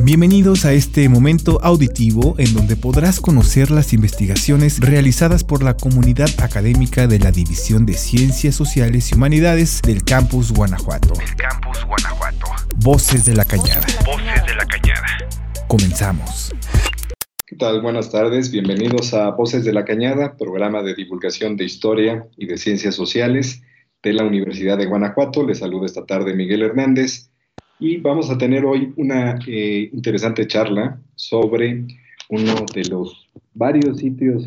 Bienvenidos a este momento auditivo en donde podrás conocer las investigaciones realizadas por la comunidad académica de la División de Ciencias Sociales y Humanidades del Campus Guanajuato. Campus Guanajuato. Voces de la Cañada. Voces de la Cañada. Comenzamos. ¿Qué tal? Buenas tardes. Bienvenidos a Voces de la Cañada, programa de divulgación de historia y de ciencias sociales de la Universidad de Guanajuato. Les saluda esta tarde Miguel Hernández y vamos a tener hoy una eh, interesante charla sobre uno de los varios sitios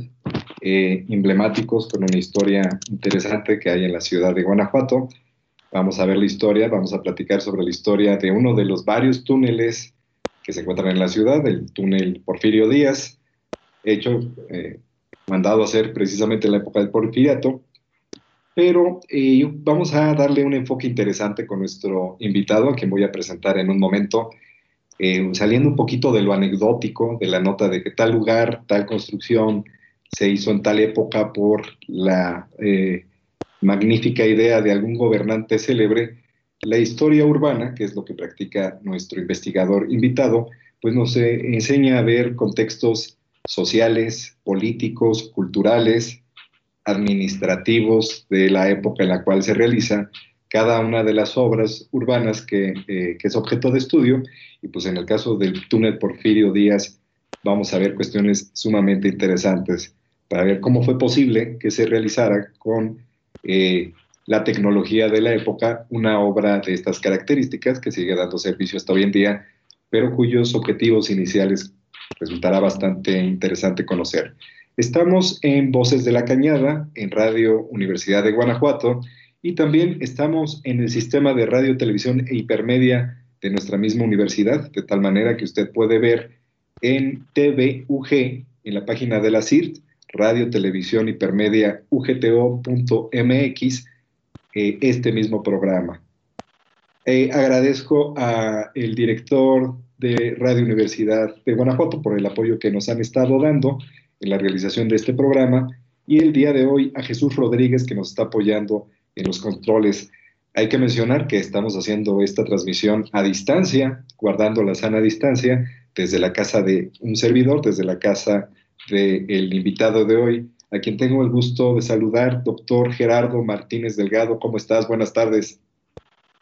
eh, emblemáticos con una historia interesante que hay en la ciudad de Guanajuato. Vamos a ver la historia, vamos a platicar sobre la historia de uno de los varios túneles que se encuentran en la ciudad, el túnel Porfirio Díaz, hecho, eh, mandado a hacer precisamente en la época del Porfiriato, pero eh, vamos a darle un enfoque interesante con nuestro invitado, a quien voy a presentar en un momento, eh, saliendo un poquito de lo anecdótico, de la nota de que tal lugar, tal construcción se hizo en tal época por la eh, magnífica idea de algún gobernante célebre, la historia urbana, que es lo que practica nuestro investigador invitado, pues nos enseña a ver contextos sociales, políticos, culturales, administrativos de la época en la cual se realiza cada una de las obras urbanas que, eh, que, es objeto de estudio. Y pues en el caso del túnel Porfirio Díaz vamos a ver cuestiones sumamente interesantes para ver cómo fue posible que se realizara con eh, la tecnología de la época una obra de estas características que sigue dando servicio hasta hoy en día, pero cuyos objetivos iniciales resultará bastante interesante conocer. Estamos en Voces de la Cañada, en Radio Universidad de Guanajuato, y también estamos en el sistema de radio, televisión e hipermedia de nuestra misma universidad, de tal manera que usted puede ver en TVUG, en la página de la CIRT, Radio, Televisión, Hipermedia, UGTO.mx, eh, este mismo programa. Eh, agradezco al director de Radio Universidad de Guanajuato por el apoyo que nos han estado dando en la realización de este programa y el día de hoy a Jesús Rodríguez que nos está apoyando en los controles. Hay que mencionar que estamos haciendo esta transmisión a distancia, guardando la sana distancia, desde la casa de un servidor, desde la casa del invitado de hoy, a quien tengo el gusto de saludar, doctor Gerardo Martínez Delgado. ¿Cómo estás? Buenas tardes.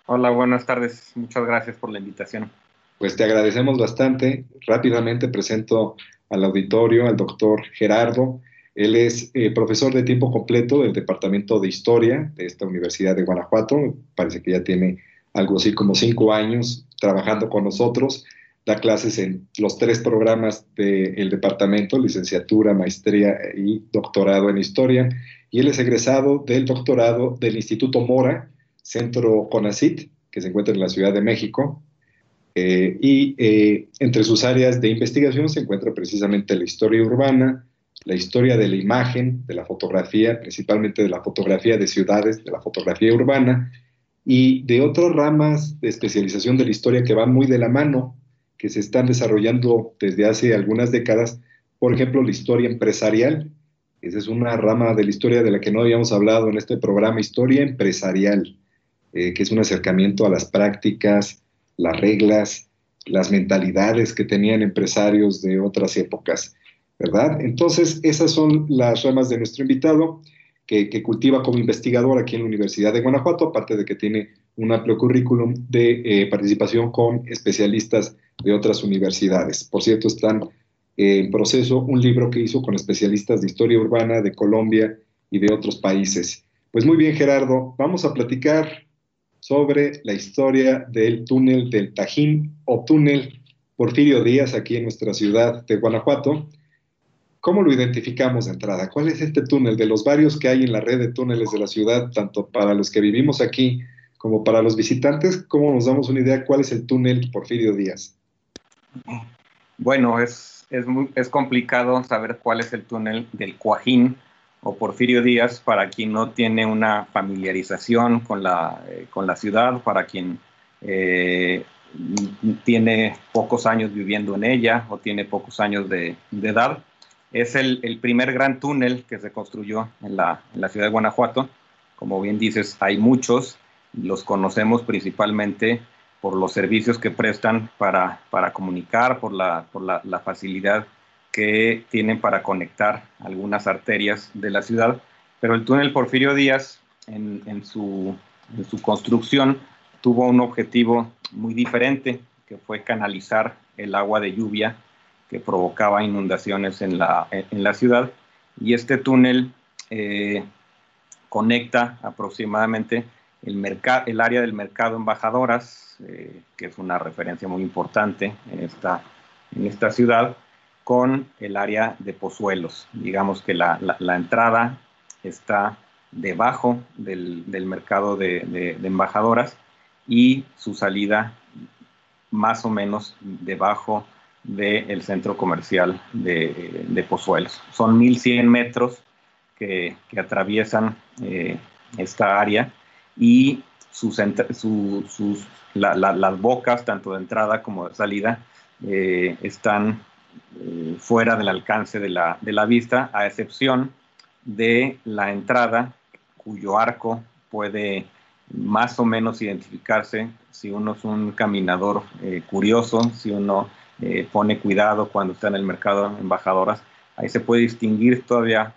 Hola, buenas tardes. Muchas gracias por la invitación. Pues te agradecemos bastante. Rápidamente presento al auditorio, al doctor Gerardo. Él es eh, profesor de tiempo completo del Departamento de Historia de esta Universidad de Guanajuato. Parece que ya tiene algo así como cinco años trabajando con nosotros. Da clases en los tres programas del departamento, licenciatura, maestría y doctorado en historia. Y él es egresado del doctorado del Instituto Mora, Centro CONACIT, que se encuentra en la Ciudad de México, eh, y eh, entre sus áreas de investigación se encuentra precisamente la historia urbana, la historia de la imagen, de la fotografía, principalmente de la fotografía de ciudades, de la fotografía urbana, y de otras ramas de especialización de la historia que van muy de la mano, que se están desarrollando desde hace algunas décadas. Por ejemplo, la historia empresarial. Esa es una rama de la historia de la que no habíamos hablado en este programa, historia empresarial, eh, que es un acercamiento a las prácticas, las reglas, las mentalidades que tenían empresarios de otras épocas, ¿verdad? Entonces, esas son las ramas de nuestro invitado, que, cultiva como investigador aquí en la Universidad de Guanajuato, aparte de que tiene un amplio currículum de eh, participación con especialistas de otras universidades. Por cierto, están en proceso un libro que hizo con especialistas de historia urbana de Colombia y de otros países. Pues muy bien, Gerardo, vamos a platicar sobre la historia del túnel del Tajín o túnel Porfirio Díaz aquí en nuestra ciudad de Guanajuato. ¿Cómo lo identificamos de entrada? ¿Cuál es este túnel de los varios que hay en la red de túneles de la ciudad, tanto para los que vivimos aquí como para los visitantes? ¿Cómo nos damos una idea cuál es el túnel Porfirio Díaz? Bueno, es, es, es complicado saber cuál es el túnel del Cuajín, o Porfirio Díaz, para quien no tiene una familiarización con la, eh, con la ciudad, para quien eh, tiene pocos años viviendo en ella o tiene pocos años de, edad. Es el, el, primer gran túnel que se construyó en la, en la, ciudad de Guanajuato. Como bien dices, hay muchos, los conocemos principalmente por los servicios que prestan para, para comunicar, por, la, por la, la, facilidad que tienen para conectar algunas arterias de la ciudad. Pero el túnel Porfirio Díaz, en, su, construcción, tuvo un objetivo muy diferente, que fue canalizar el agua de lluvia que provocaba inundaciones en la, en la ciudad. Y este túnel eh, conecta aproximadamente el, el área del mercado Embajadoras, eh, que es una referencia muy importante en esta, en esta ciudad, con el área de Pozuelos. Digamos que la, entrada está debajo del, mercado de, embajadoras y su salida más o menos debajo del centro comercial de, Pozuelos. Son 1.100 metros que, atraviesan eh, esta área y sus, sus la, la, las bocas, tanto de entrada como de salida, eh, están eh, fuera del alcance de la, de la vista, a excepción de la entrada, cuyo arco puede más o menos identificarse si uno es un caminador eh, curioso, si uno eh, pone cuidado cuando está en el mercado de embajadoras, ahí se puede distinguir todavía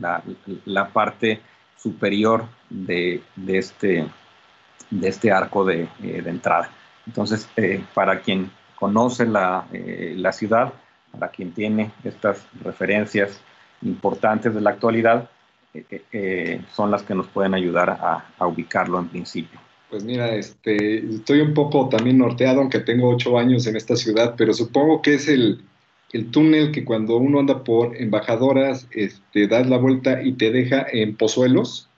la, parte superior de, este, de este arco de, entrada. Entonces, para quien conoce la, la ciudad, para quien tiene estas referencias importantes de la actualidad, eh, son las que nos pueden ayudar a, a, ubicarlo en principio. Pues mira, este, estoy un poco también norteado, aunque tengo ocho años en esta ciudad, pero supongo que es el, el túnel que cuando uno anda por embajadoras, este, das la vuelta y te deja en Pozuelos.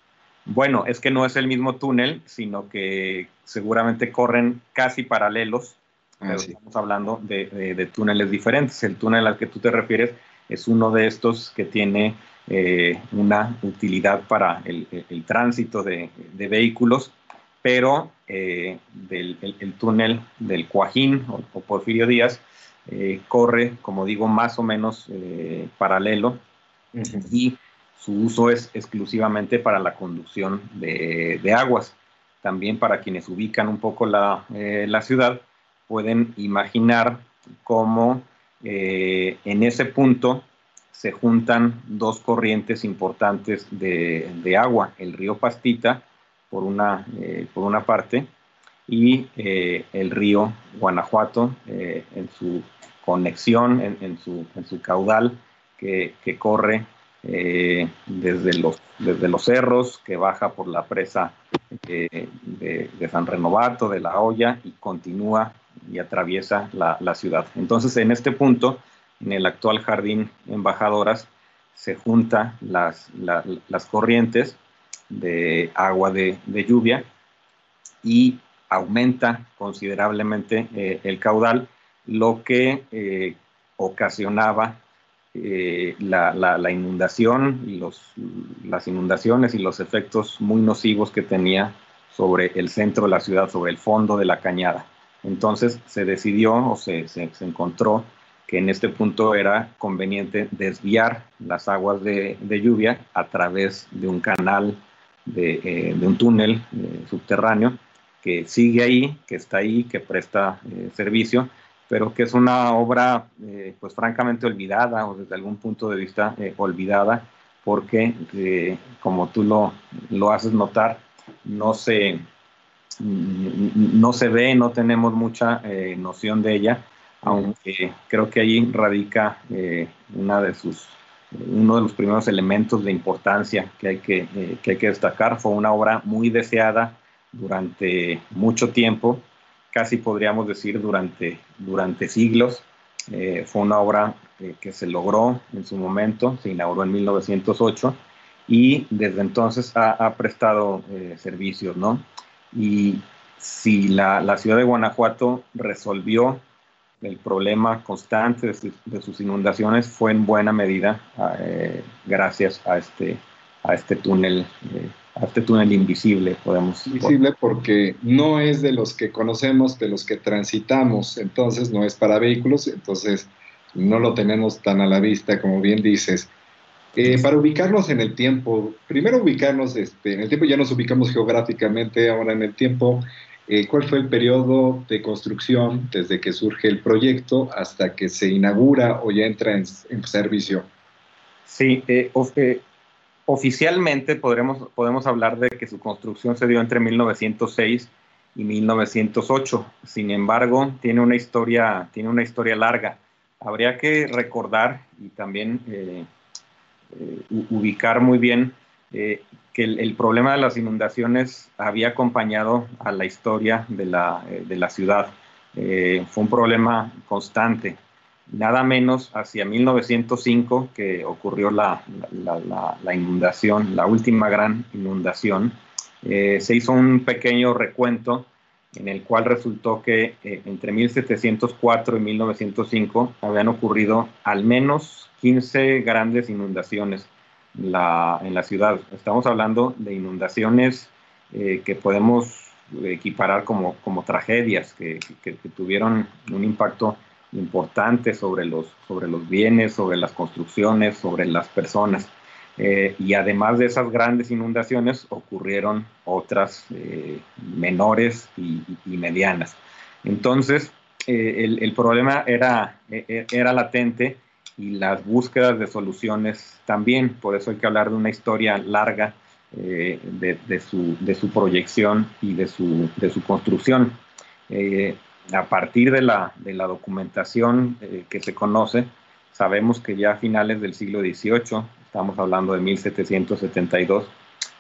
Bueno, es que no es el mismo túnel, sino que seguramente corren casi paralelos, ah, pero sí. estamos hablando de, de, de, túneles diferentes. El túnel al que tú te refieres es uno de estos que tiene eh, una utilidad para el, el, el tránsito de, de, vehículos, pero eh, del, el, el, túnel del Cuajín o, o Porfirio Díaz eh, corre, como digo, más o menos paralelo uh -huh. y su uso es exclusivamente para la conducción de, aguas. También para quienes ubican un poco la, la ciudad, pueden imaginar cómo en ese punto se juntan dos corrientes importantes de, agua, el río Pastita por una, eh, por una parte y eh, el río Guanajuato eh, en su conexión, en, en, su, en su, caudal que, que corre eh, desde, los, desde los cerros, que baja por la presa de, de, San Renovato, de La Hoya, y continúa y atraviesa la, ciudad. Entonces, en este punto, en el actual jardín Embajadoras, se juntan las, la, las corrientes de agua de, de lluvia y aumenta considerablemente eh, el caudal, lo que eh, ocasionaba eh, la, la, la, inundación y los, las inundaciones y los efectos muy nocivos que tenía sobre el centro de la ciudad, sobre el fondo de la cañada. Entonces se decidió o se, se, encontró que en este punto era conveniente desviar las aguas de, de lluvia a través de un canal, de, eh, de un túnel eh, subterráneo que sigue ahí, que está ahí, que presta eh, servicio, pero que es una obra, pues francamente olvidada o desde algún punto de vista olvidada, porque como tú lo, lo haces notar, no se, no se ve, no tenemos mucha noción de ella, aunque creo que ahí radica una de sus uno de los primeros elementos de importancia que hay que, eh, que hay que destacar. Fue una obra muy deseada durante mucho tiempo, casi podríamos decir durante, durante siglos. Eh, fue una obra eh, que se logró en su momento, se inauguró en 1908 y desde entonces ha, ha prestado eh, servicios, ¿no? Y si la, la, ciudad de Guanajuato resolvió el problema constante de, de sus inundaciones, fue en buena medida eh, gracias a este, a este túnel eh, a este túnel invisible, podemos Invisible porque no es de los que conocemos, de los que transitamos, entonces no es para vehículos, entonces no lo tenemos tan a la vista como bien dices. Eh, para ubicarnos en el tiempo, primero ubicarnos este, en el tiempo, ya nos ubicamos geográficamente, ahora en el tiempo, eh, ¿cuál fue el periodo de construcción desde que surge el proyecto hasta que se inaugura o ya entra en, servicio? Sí, eh, oficialmente podremos, podemos hablar de que su construcción se dio entre 1906 y 1908. Sin embargo, tiene una historia, tiene una historia larga. Habría que recordar y también ubicar muy bien que el, problema de las inundaciones había acompañado a la historia de la, eh, ciudad. Eh, fue un problema constante. Nada menos hacia 1905, que ocurrió la, inundación, la última gran inundación, eh, se hizo un pequeño recuento en el cual resultó que entre 1704 y 1905 habían ocurrido al menos 15 grandes inundaciones en la ciudad. Estamos hablando de inundaciones eh, que podemos equiparar como, como tragedias, que, que, tuvieron un impacto importante sobre los, sobre los bienes, sobre las construcciones, sobre las personas. Eh, y además de esas grandes inundaciones, ocurrieron otras eh, menores y, y, medianas. Entonces, el, el, problema era, e, e, era latente y las búsquedas de soluciones también. Por eso hay que hablar de una historia larga eh, de, su, de, su, proyección y de su, de su construcción. Eh, a partir de la, de la documentación eh, que se conoce, sabemos que ya a finales del siglo XVIII, estamos hablando de 1772,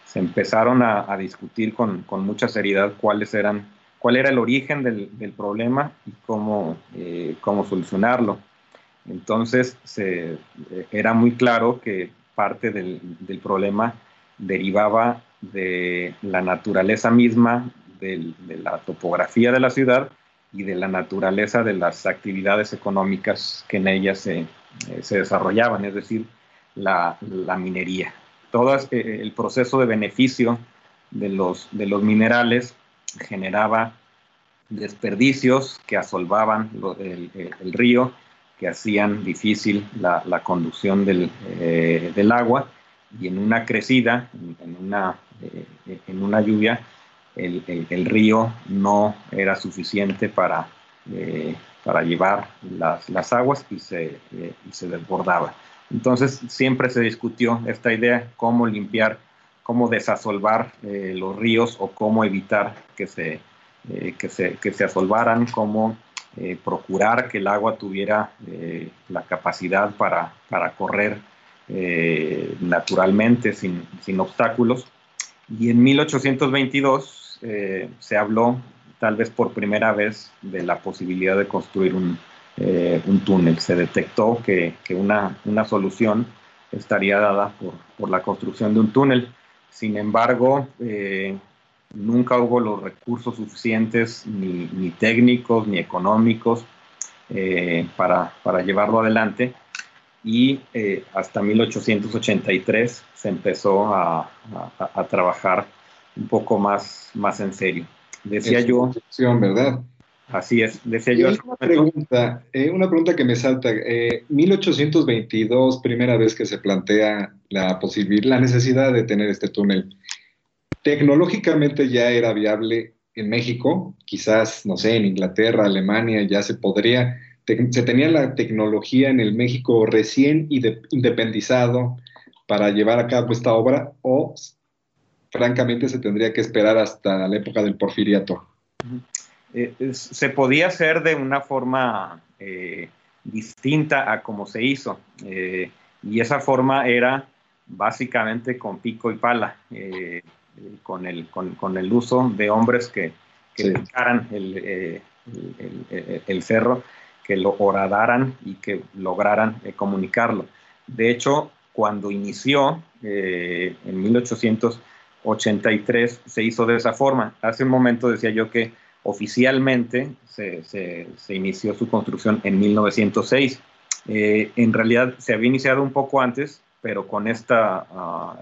se empezaron a, discutir con, con, mucha seriedad cuáles eran, cuál era el origen del, del problema y cómo, cómo solucionarlo. Entonces, se, eh, era muy claro que parte del, problema derivaba de la naturaleza misma de la topografía de la ciudad y de la naturaleza de las actividades económicas que en ella se, eh, desarrollaban, es decir, la, minería. Todo eh, el proceso de beneficio de los, minerales generaba desperdicios que asolvaban el río que hacían difícil la, conducción eh, del, agua y en una crecida, en una, eh, en una lluvia, el, río no era suficiente para, eh, para llevar las, aguas y se, se desbordaba. Entonces siempre se discutió esta idea, cómo limpiar, cómo desasolvar los ríos o cómo evitar que se, que se, que se asolvaran, cómo eh, procurar que el agua tuviera eh, la capacidad para, para correr eh, naturalmente sin, sin, obstáculos. Y en 1822 se habló tal vez por primera vez de la posibilidad de construir un, un túnel. Se detectó que, que una, una, solución estaría dada por, por, la construcción de un túnel. Sin embargo, nunca hubo los recursos suficientes, ni, técnicos, ni económicos, eh, para, llevarlo adelante. Y eh, hasta 1883 se empezó a, trabajar un poco más, más en serio. Decía yo... ¿verdad? Así es, decía yo. Una pregunta, eh, una pregunta que me salta. 1822, primera vez que se plantea la posibilidad, la necesidad de tener este túnel. Tecnológicamente ya era viable en México, quizás, no sé, en Inglaterra, Alemania, ya se podría, se tenía la tecnología en el México recién independizado para llevar a cabo esta obra o francamente se tendría que esperar hasta la época del porfiriato. Eh, se podía hacer de una forma eh, distinta a como se hizo eh, y esa forma era básicamente con pico y pala con, el, con, el uso de hombres que, que eh, el, el, cerro, que lo horadaran y que lograran eh, comunicarlo. De hecho, cuando inició eh, en 1883 se hizo de esa forma. Hace un momento decía yo que oficialmente se, se, inició su construcción en 1906. en realidad se había iniciado un poco antes, pero con esta, ah,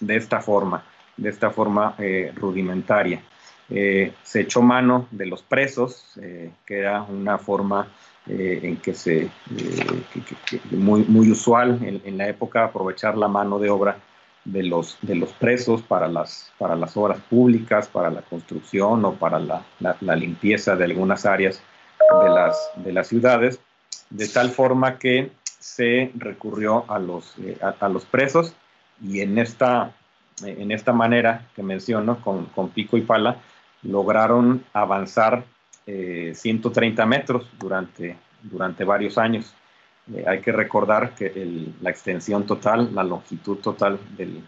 de esta forma, de esta forma eh, rudimentaria. Eh, se echó mano de los presos, eh, que era una forma en que se, muy, muy usual en, la época, aprovechar la mano de obra de los, de los presos para las, para las obras públicas, para la construcción o para la, la, limpieza de algunas áreas de las, de las ciudades, de tal forma que se recurrió a los, a, los presos y en esta, en esta manera que menciono, con, con pico y pala, lograron avanzar 130 eh, metros durante, durante varios años. Eh, hay que recordar que la extensión total, la longitud total del,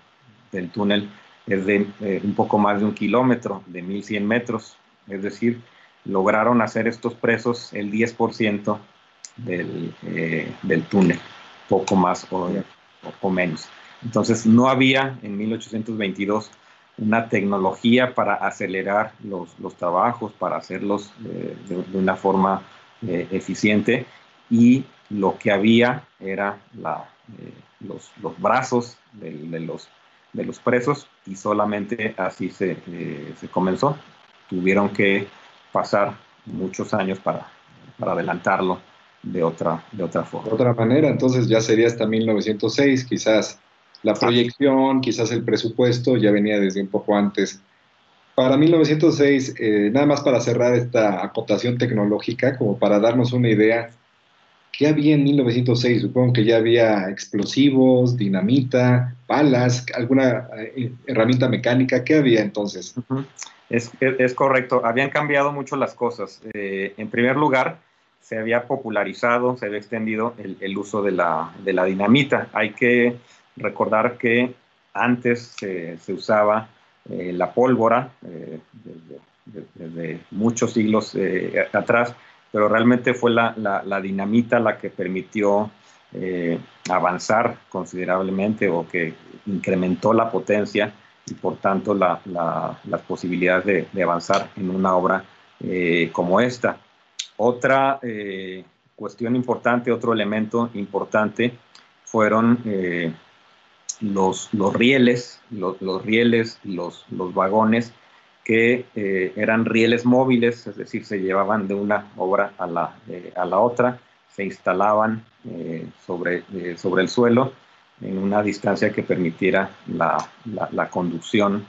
del túnel es de eh, un poco más de un kilómetro, de 1100 metros. Es decir, lograron hacer estos presos el 10% del, del túnel, poco más o, o menos. Entonces, no había en 1822 una tecnología para acelerar los, los trabajos, para hacerlos eh, de, una forma eh, eficiente y lo que había era la, eh, los, los, brazos de, de, los, de los presos y solamente así se, se, comenzó. Tuvieron que pasar muchos años para, para adelantarlo de otra, de otra forma. De otra manera, entonces ya sería hasta 1906 quizás la proyección, quizás el presupuesto ya venía desde un poco antes. Para 1906, eh, nada más para cerrar esta acotación tecnológica, como para darnos una idea, ¿qué había en 1906? Supongo que ya había explosivos, dinamita, balas, alguna eh, herramienta mecánica. ¿Qué había entonces? es, es, correcto, habían cambiado mucho las cosas. Eh, en primer lugar, se había popularizado, se había extendido el, el uso de la, de la dinamita. Hay que recordar que antes se usaba eh, la pólvora eh, desde, muchos siglos eh, atrás, pero realmente fue la, dinamita la que permitió avanzar considerablemente o que incrementó la potencia y por tanto las posibilidades de, avanzar en una obra como esta. Otra cuestión importante, otro elemento importante fueron los, los rieles, los, rieles, los, los vagones que eh, eran rieles móviles, es decir, se llevaban de una obra a la, eh, a la otra, se instalaban eh, sobre, sobre el suelo en una distancia que permitiera la, la, conducción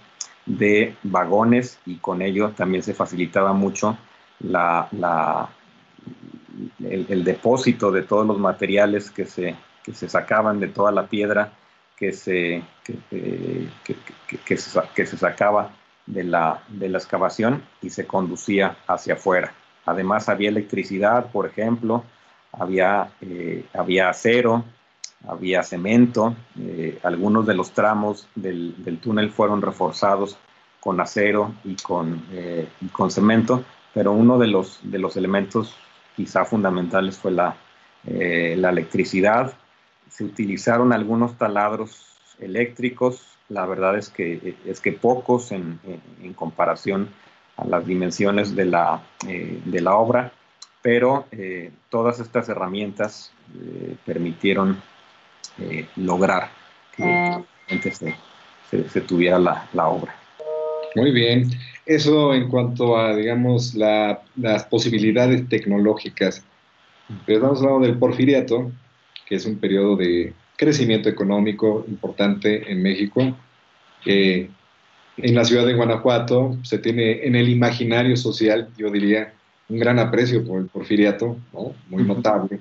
de vagones y con ello también se facilitaba mucho la, el, el, depósito de todos los materiales que se, que se sacaban de toda la piedra que se, que, se, sacaba de la, de la excavación y se conducía hacia afuera. Además había electricidad, por ejemplo, había, eh, había acero, había cemento, eh, algunos de los tramos del, túnel fueron reforzados con acero y con, eh, con cemento, pero uno de los, de los elementos quizá fundamentales fue la, la electricidad se utilizaron algunos taladros eléctricos, la verdad es que, es que pocos en, en, comparación a las dimensiones de la, eh, de la obra, pero eh, todas estas herramientas eh, permitieron lograr que se, se, se, tuviera la, la, obra. Muy bien. Eso en cuanto a, digamos, la, las posibilidades tecnológicas. Pero estamos hablando del porfiriato, que es un periodo de crecimiento económico importante en México. en la ciudad de Guanajuato se tiene en el imaginario social, yo diría, un gran aprecio por el porfiriato, muy notable,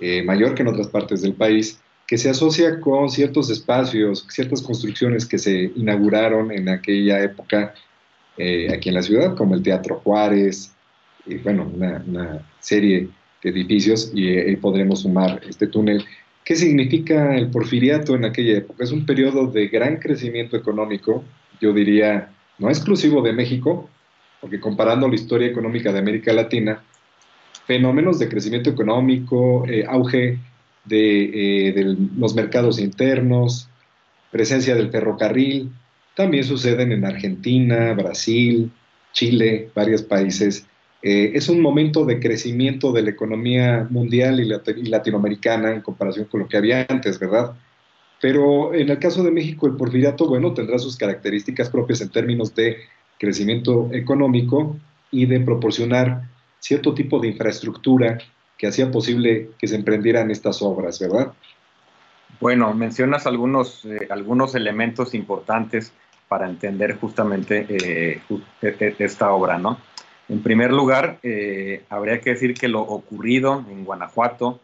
eh, mayor que en otras partes del país, que se asocia con ciertos espacios, ciertas construcciones que se inauguraron en aquella época eh, aquí en la ciudad, como el Teatro Juárez, y bueno, una, una serie edificios y ahí podremos sumar este túnel. ¿Qué significa el porfiriato en aquella época? Es un periodo de gran crecimiento económico, yo diría, no exclusivo de México, porque comparando la historia económica de América Latina, fenómenos de crecimiento económico, eh, auge de, eh, de, los mercados internos, presencia del ferrocarril, también suceden en Argentina, Brasil, Chile, varios países eh, es un momento de crecimiento de la economía mundial y, latinoamericana en comparación con lo que había antes, ¿verdad? Pero en el caso de México, el porfiriato, bueno, tendrá sus características propias en términos de crecimiento económico y de proporcionar cierto tipo de infraestructura que hacía posible que se emprendieran estas obras, ¿verdad? Bueno, mencionas algunos, eh, algunos elementos importantes para entender justamente eh, e, e, esta obra, ¿no? En primer lugar, eh, habría que decir que lo ocurrido en Guanajuato,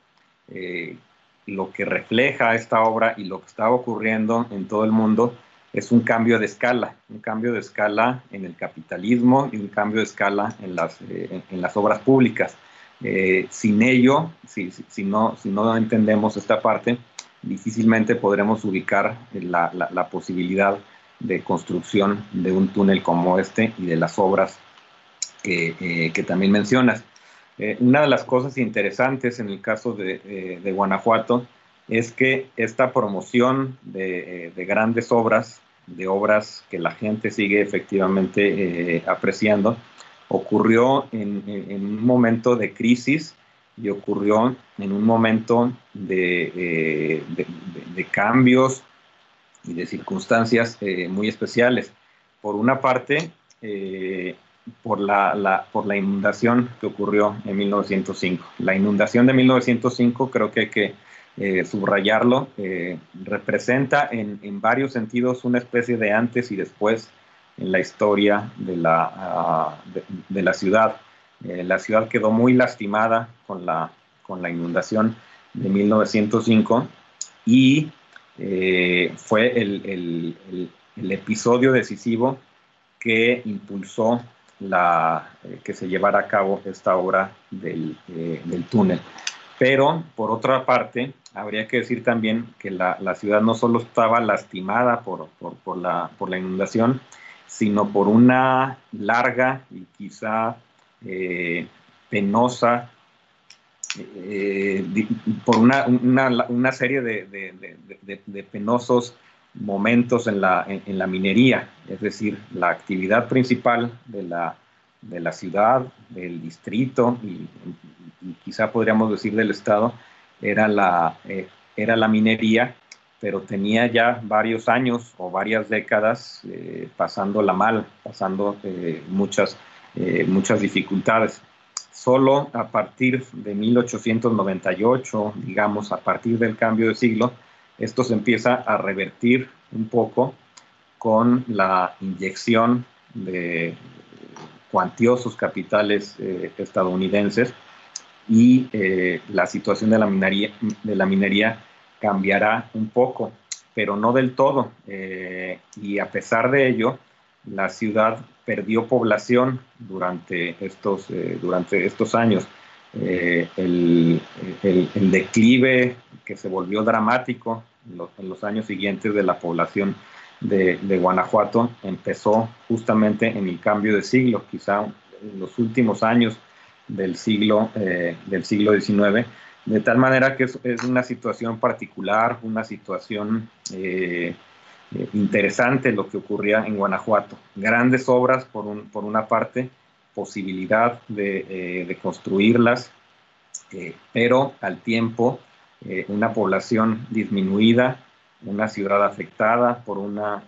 lo que refleja esta obra y lo que está ocurriendo en todo el mundo es un cambio de escala, un cambio de escala en el capitalismo y un cambio de escala en las, en las obras públicas. sin ello, si, si, no, si no entendemos esta parte, difícilmente podremos ubicar la, la, posibilidad de construcción de un túnel como este y de las obras que, eh, que también mencionas. Eh, una de las cosas interesantes en el caso de, eh, Guanajuato es que esta promoción de, de, grandes obras, de obras que la gente sigue efectivamente apreciando, ocurrió en, un momento de crisis y ocurrió en un momento de, cambios y de circunstancias muy especiales. Por una parte, por, la, la, por la inundación que ocurrió en 1905. La inundación de 1905 creo que hay que eh, subrayarlo, representa en, en, varios sentidos una especie de antes y después en la historia de la, ah, de la ciudad. la ciudad quedó muy lastimada con la, con la inundación de 1905 y eh, fue el, episodio decisivo que impulsó la, eh, que se llevara a cabo esta obra del, eh, túnel. Pero, por otra parte, habría que decir también que la, ciudad no solo estaba lastimada por, la, por, la, inundación, sino por una larga y quizá penosa eh, por una, una, serie de, penosos momentos en la, en, la, minería, es decir, la actividad principal de la, de la ciudad, del distrito y, quizá podríamos decir del Estado, era la, eh, era la minería, pero tenía ya varios años o varias décadas eh, pasándola mal, pasando muchas, muchas dificultades. Solo a partir de 1898, digamos, a partir del cambio de siglo, esto se empieza a revertir un poco con la inyección de cuantiosos capitales eh, estadounidenses y eh, la situación de la, minería, de la minería cambiará un poco, pero no del todo. Eh, y a pesar de ello, la ciudad perdió población durante estos, durante estos años. Eh, el, declive que se volvió dramático en los, años siguientes de la población de, Guanajuato empezó justamente en el cambio de siglo, quizá en los últimos años del siglo, eh, del siglo XIX, de tal manera que es, es, una situación particular, una situación eh, interesante lo que ocurría en Guanajuato. Grandes obras por, un, por una parte, posibilidad de, eh, construirlas, eh, pero al tiempo una población disminuida, una ciudad afectada por una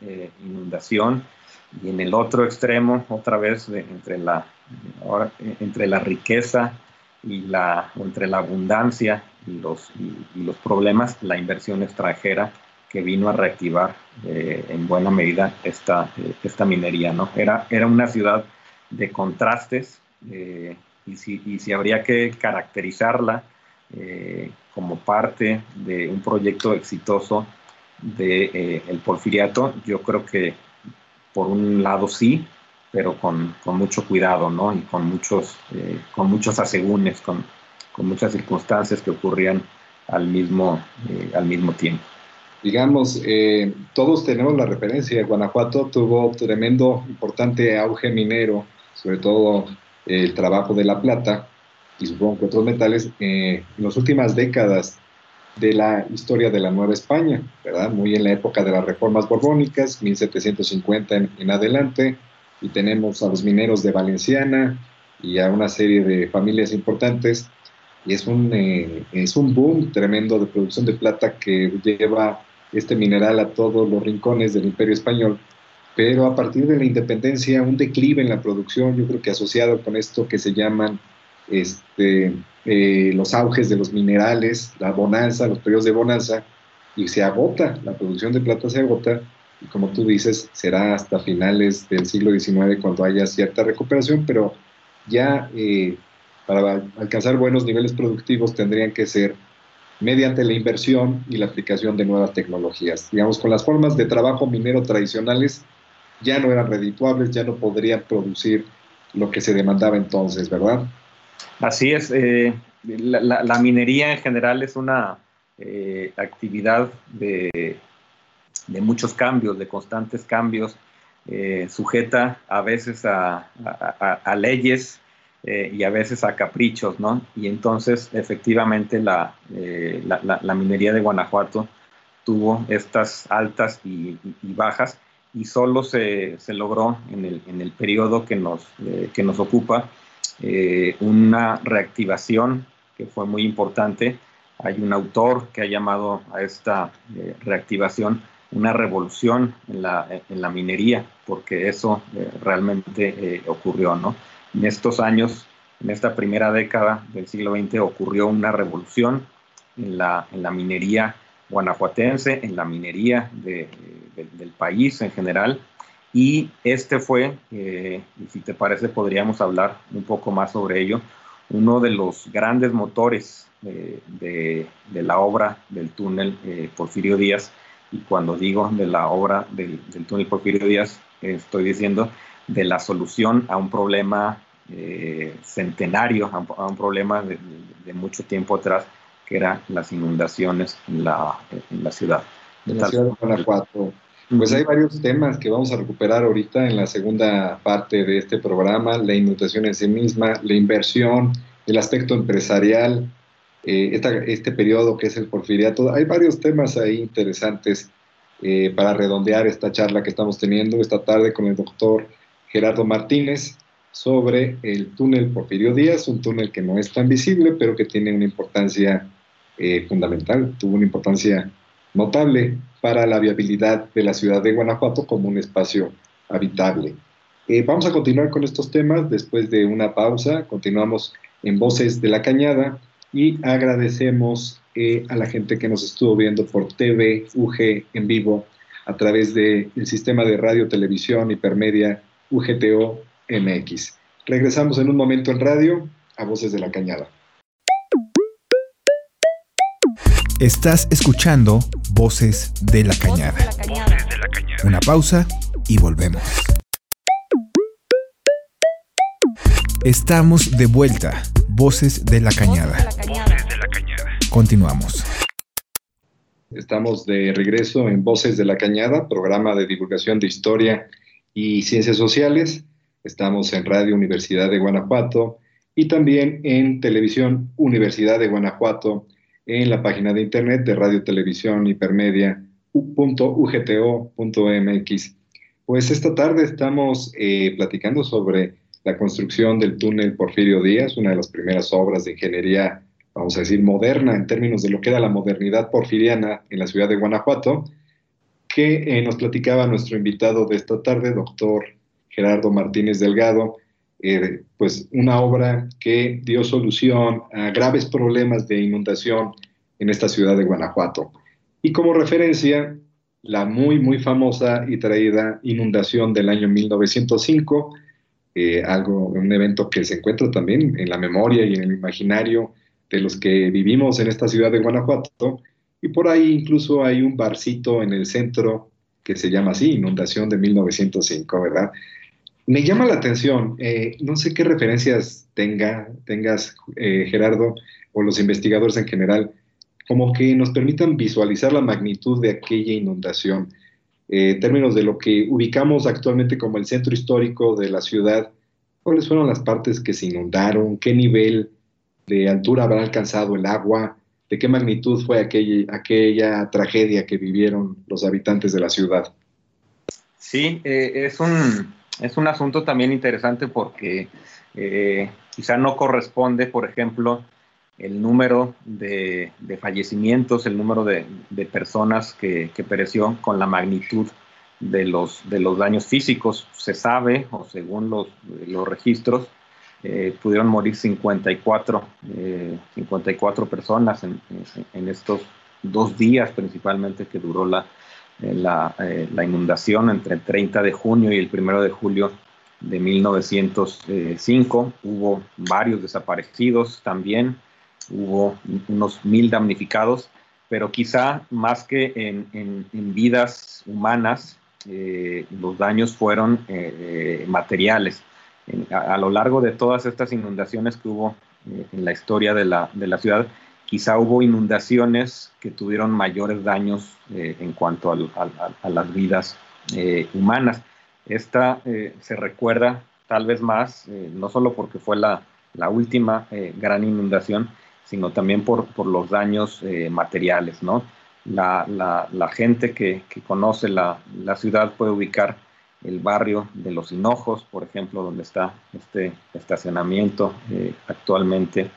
inundación y en el otro extremo, otra vez, entre, la, entre la riqueza y la, entre la abundancia y los, y los problemas, la inversión extranjera que vino a reactivar eh, en buena medida esta, eh, esta minería. ¿no? Era, era una ciudad de contrastes eh, y, si, y, si, habría que caracterizarla como parte de un proyecto exitoso del de, el porfiriato, yo creo que por un lado sí, pero con, con mucho cuidado ¿no? y con muchos, con muchos asegúnes, con, con muchas circunstancias que ocurrían al mismo, al mismo tiempo digamos, eh, todos tenemos la referencia. Guanajuato tuvo tremendo, importante auge minero, sobre todo eh, el trabajo de la plata y supongo que otros metales, eh, en las últimas décadas de la historia de la Nueva España, ¿verdad? Muy en la época de las reformas borbónicas, 1750 en, adelante, y tenemos a los mineros de Valenciana y a una serie de familias importantes y es un, es un boom tremendo de producción de plata que lleva este mineral a todos los rincones del imperio español, pero a partir de la independencia un declive en la producción, yo creo que asociado con esto que se llaman este, eh, los auges de los minerales, la bonanza, los periodos de bonanza, y se agota, la producción de plata se agota y como tú dices, será hasta finales del siglo XIX cuando haya cierta recuperación, pero ya eh, para alcanzar buenos niveles productivos tendrían que ser mediante la inversión y la aplicación de nuevas tecnologías. Digamos, con las formas de trabajo minero tradicionales ya no eran redituables, ya no podrían producir lo que se demandaba entonces, ¿verdad? Así es. Eh, la, minería en general es una eh, actividad de, muchos cambios, de constantes cambios, eh, sujeta a veces a, leyes y a veces a caprichos, ¿no? Y entonces, efectivamente, la, minería de Guanajuato tuvo estas altas y, bajas y solo se, logró en el, en el periodo que nos, que nos ocupa eh, una reactivación que fue muy importante. Hay un autor que ha llamado a esta eh, reactivación una revolución en la, en la, minería, porque eso eh, realmente ocurrió, ¿no? En estos años, en esta primera década del siglo XX, ocurrió una revolución en la, en la minería guanajuatense, en la minería del país en general, y este fue, eh, si te parece podríamos hablar un poco más sobre ello, uno de los grandes motores eh, de, la obra del túnel eh, Porfirio Díaz. Y cuando digo de la obra del, túnel Porfirio Díaz, estoy diciendo de la solución a un problema centenario, a un, problema de, mucho tiempo atrás, que eran las inundaciones en la, ciudad. La ciudad de Guanajuato. Pues hay varios temas que vamos a recuperar ahorita en la segunda parte de este programa, la inundación en sí misma, la inversión, el aspecto empresarial, eh, este periodo que es el porfiriato. Hay varios temas ahí interesantes eh, para redondear esta charla que estamos teniendo esta tarde con el doctor Gerardo Martínez sobre el túnel Porfirio Díaz, un túnel que no es tan visible, pero que tiene una importancia eh, fundamental, tuvo una importancia notable para la viabilidad de la ciudad de Guanajuato como un espacio habitable. Eh, vamos a continuar con estos temas después de una pausa. Continuamos en Voces de la Cañada y agradecemos eh, a la gente que nos estuvo viendo por TV UG en vivo a través del sistema de radio, televisión, hipermedia UGTO MX. Regresamos en un momento en radio a Voces de la Cañada. Estás escuchando Voces de la Cañada. Una pausa y volvemos. Estamos de vuelta. Voces de la Cañada. Continuamos. Estamos de regreso en Voces de la Cañada, programa de divulgación de historia y ciencias sociales. Estamos en Radio Universidad de Guanajuato y también en Televisión Universidad de Guanajuato en la página de internet de Radio Televisión Hipermedia.ugto.mx. Pues esta tarde estamos eh, platicando sobre la construcción del túnel Porfirio Díaz, una de las primeras obras de ingeniería, vamos a decir, moderna en términos de lo que era la modernidad porfiriana en la ciudad de Guanajuato, que eh, nos platicaba nuestro invitado de esta tarde, doctor Gerardo Martínez Delgado, eh, pues una obra que dio solución a graves problemas de inundación en esta ciudad de Guanajuato. Y como referencia, la muy, muy famosa y traída inundación del año 1905, eh, algo, un evento que se encuentra también en la memoria y en el imaginario de los que vivimos en esta ciudad de Guanajuato. Y por ahí incluso hay un barcito en el centro que se llama así, Inundación de 1905, ¿verdad? Me llama la atención, eh, no sé qué referencias tenga, tengas, eh, Gerardo, o los investigadores en general, como que nos permitan visualizar la magnitud de aquella inundación. Eh, en términos de lo que ubicamos actualmente como el centro histórico de la ciudad, ¿cuáles fueron las partes que se inundaron? ¿Qué nivel de altura habrá alcanzado el agua? ¿De qué magnitud fue aquella, aquella tragedia que vivieron los habitantes de la ciudad? Sí, es un es un asunto también interesante porque eh, quizá no corresponde, por ejemplo, el número de, fallecimientos, el número de, personas que, pereció con la magnitud de los, de los daños físicos. Se sabe, o según los, registros, eh, pudieron morir 54, 54 eh, personas en, estos, dos días principalmente que duró la, la, la, inundación entre el 30 de junio y el 1 de julio de 1905. Hubo varios desaparecidos también, hubo unos mil damnificados, pero quizá más que en, vidas humanas, eh, los daños fueron eh, materiales. a, lo largo de todas estas inundaciones que hubo eh, en la historia de la, ciudad, quizá hubo inundaciones que tuvieron mayores daños en cuanto a las vidas humanas. Esta eh, se recuerda tal vez más, eh, no solo porque fue la, última eh, gran inundación, sino también por, los daños materiales, ¿no? La, gente que, conoce la, ciudad puede ubicar el barrio de los Hinojos, por ejemplo, donde está este estacionamiento actualmente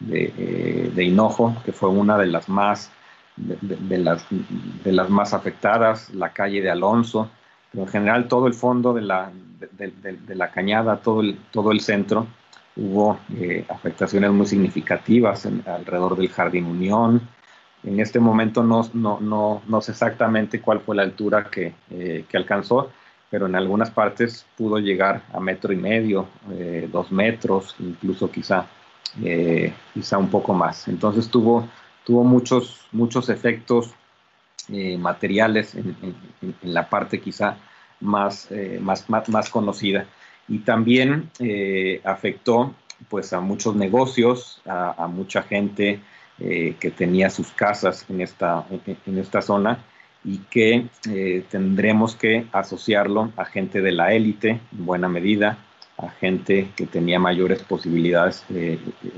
de, Hinojo, que fue una de las más de, las, de las más afectadas, la calle de Alonso, pero en general todo el fondo de la, de, la cañada, todo el, todo el centro, hubo eh, afectaciones muy significativas alrededor del Jardín Unión. En este momento no, no, no, no sé exactamente cuál fue la altura que, eh, que, alcanzó, pero en algunas partes pudo llegar a metro y medio, eh, dos metros, incluso quizá, quizá un poco más. Entonces tuvo, tuvo muchos, muchos efectos eh, materiales en, la parte quizá más, eh, más, más, conocida. Y también eh, afectó pues a muchos negocios, a, mucha gente que tenía sus casas en esta, en, esta zona y que tendremos que asociarlo a gente de la élite en buena medida, a gente que tenía mayores posibilidades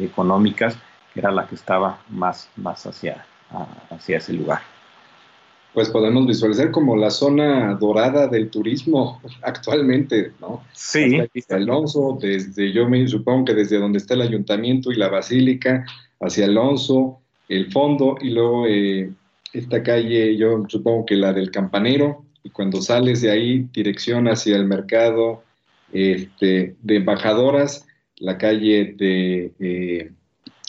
económicas, que era la que estaba más, más hacia, hacia ese lugar pues podemos visualizar como la zona dorada del turismo actualmente, ¿no? Sí. Hasta Alonso, desde, yo me supongo que desde donde está el ayuntamiento y la basílica, hacia Alonso, el fondo, y luego eh, esta calle, yo supongo que la del campanero, y cuando sales de ahí, dirección hacia el mercado este, de embajadoras, la calle de eh,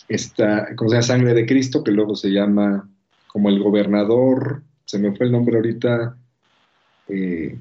esta, ¿cómo se llama? Sangre de Cristo, que luego se llama como el gobernador se me fue el nombre ahorita, eh,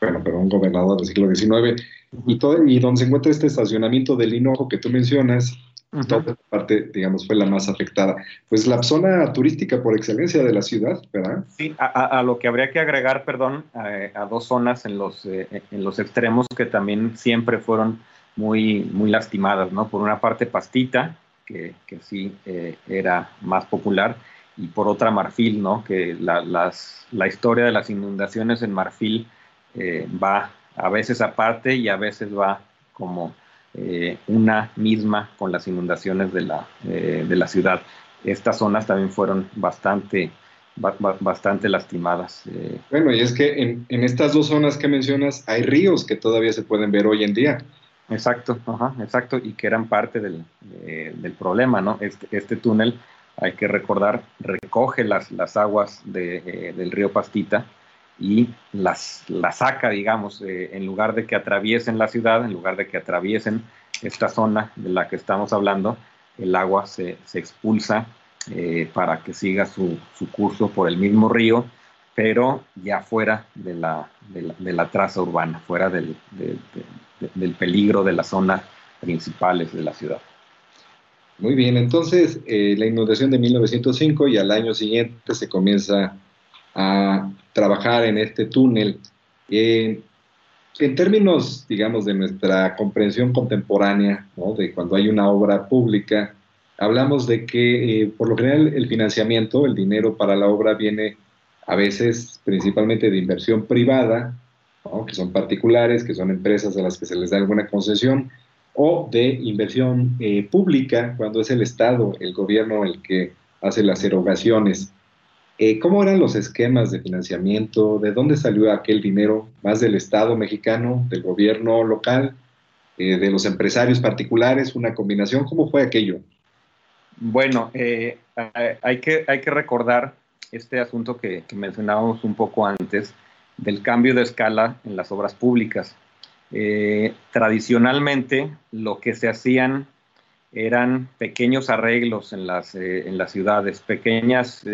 bueno, pero un gobernador del siglo XIX, y, todo, y donde se encuentra este estacionamiento del Hinojo que tú mencionas, toda esta parte, digamos, fue la más afectada. Pues la zona turística por excelencia de la ciudad, ¿verdad? Sí, a, lo que habría que agregar, perdón, a, dos zonas en los, eh, en los extremos que también siempre fueron muy, muy lastimadas, ¿no? Por una parte, Pastita, que, que sí eh, era más popular, y por otra Marfil, ¿no? Que la, las, la historia de las inundaciones en Marfil eh, va a veces aparte y a veces va como eh, una misma con las inundaciones de la, eh, de la ciudad. Estas zonas también fueron bastante, bastante lastimadas. Bueno, y es que en, en, estas dos zonas que mencionas hay ríos que todavía se pueden ver hoy en día. Exacto, ajá, exacto, y que eran parte del, del problema, ¿no? Este, este túnel hay que recordar, recoge las, las aguas eh, del río Pastita y las, saca, digamos, eh, en lugar de que atraviesen la ciudad, en lugar de que atraviesen esta zona de la que estamos hablando, el agua se, expulsa eh, para que siga su, curso por el mismo río, pero ya fuera de la, de la, traza urbana, fuera del, del peligro de las zonas principales de la ciudad. Muy bien, entonces eh, la inundación de 1905 y al año siguiente se comienza a trabajar en este túnel. en términos, digamos, de nuestra comprensión contemporánea, de cuando hay una obra pública, hablamos de que eh, por lo general el financiamiento, el dinero para la obra viene a veces principalmente de inversión privada, que son particulares, que son empresas a las que se les da alguna concesión, o de inversión eh, pública, cuando es el Estado, el gobierno el que hace las erogaciones. Eh, ¿Cómo eran los esquemas de financiamiento? ¿De dónde salió aquel dinero? ¿Más del Estado mexicano, del gobierno local, eh, de los empresarios particulares? ¿Una combinación? ¿Cómo fue aquello? Bueno, hay, que, hay que recordar este asunto que, mencionábamos un poco antes del cambio de escala en las obras públicas. Eh, tradicionalmente lo que se hacían eran pequeños arreglos en las, eh, en las ciudades, pequeñas,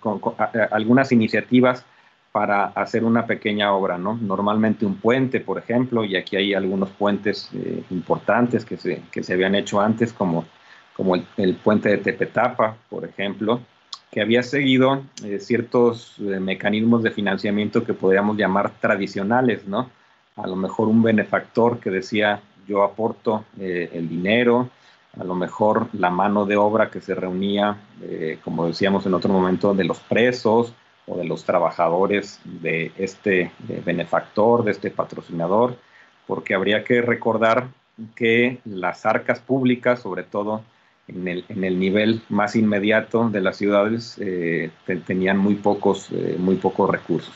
con, algunas iniciativas para hacer una pequeña obra, ¿no? Normalmente un puente, por ejemplo, y aquí hay algunos puentes importantes que se, que se habían hecho antes, como, como el, puente de Tepetapa, por ejemplo, que había seguido ciertos mecanismos de financiamiento que podríamos llamar tradicionales, ¿no? A lo mejor un benefactor que decía, yo aporto eh, el dinero, a lo mejor la mano de obra que se reunía, eh, como decíamos en otro momento, de los presos o de los trabajadores de este benefactor, de este patrocinador, porque habría que recordar que las arcas públicas, sobre todo en el, en el nivel más inmediato de las ciudades, eh, tenían muy pocos, muy pocos recursos.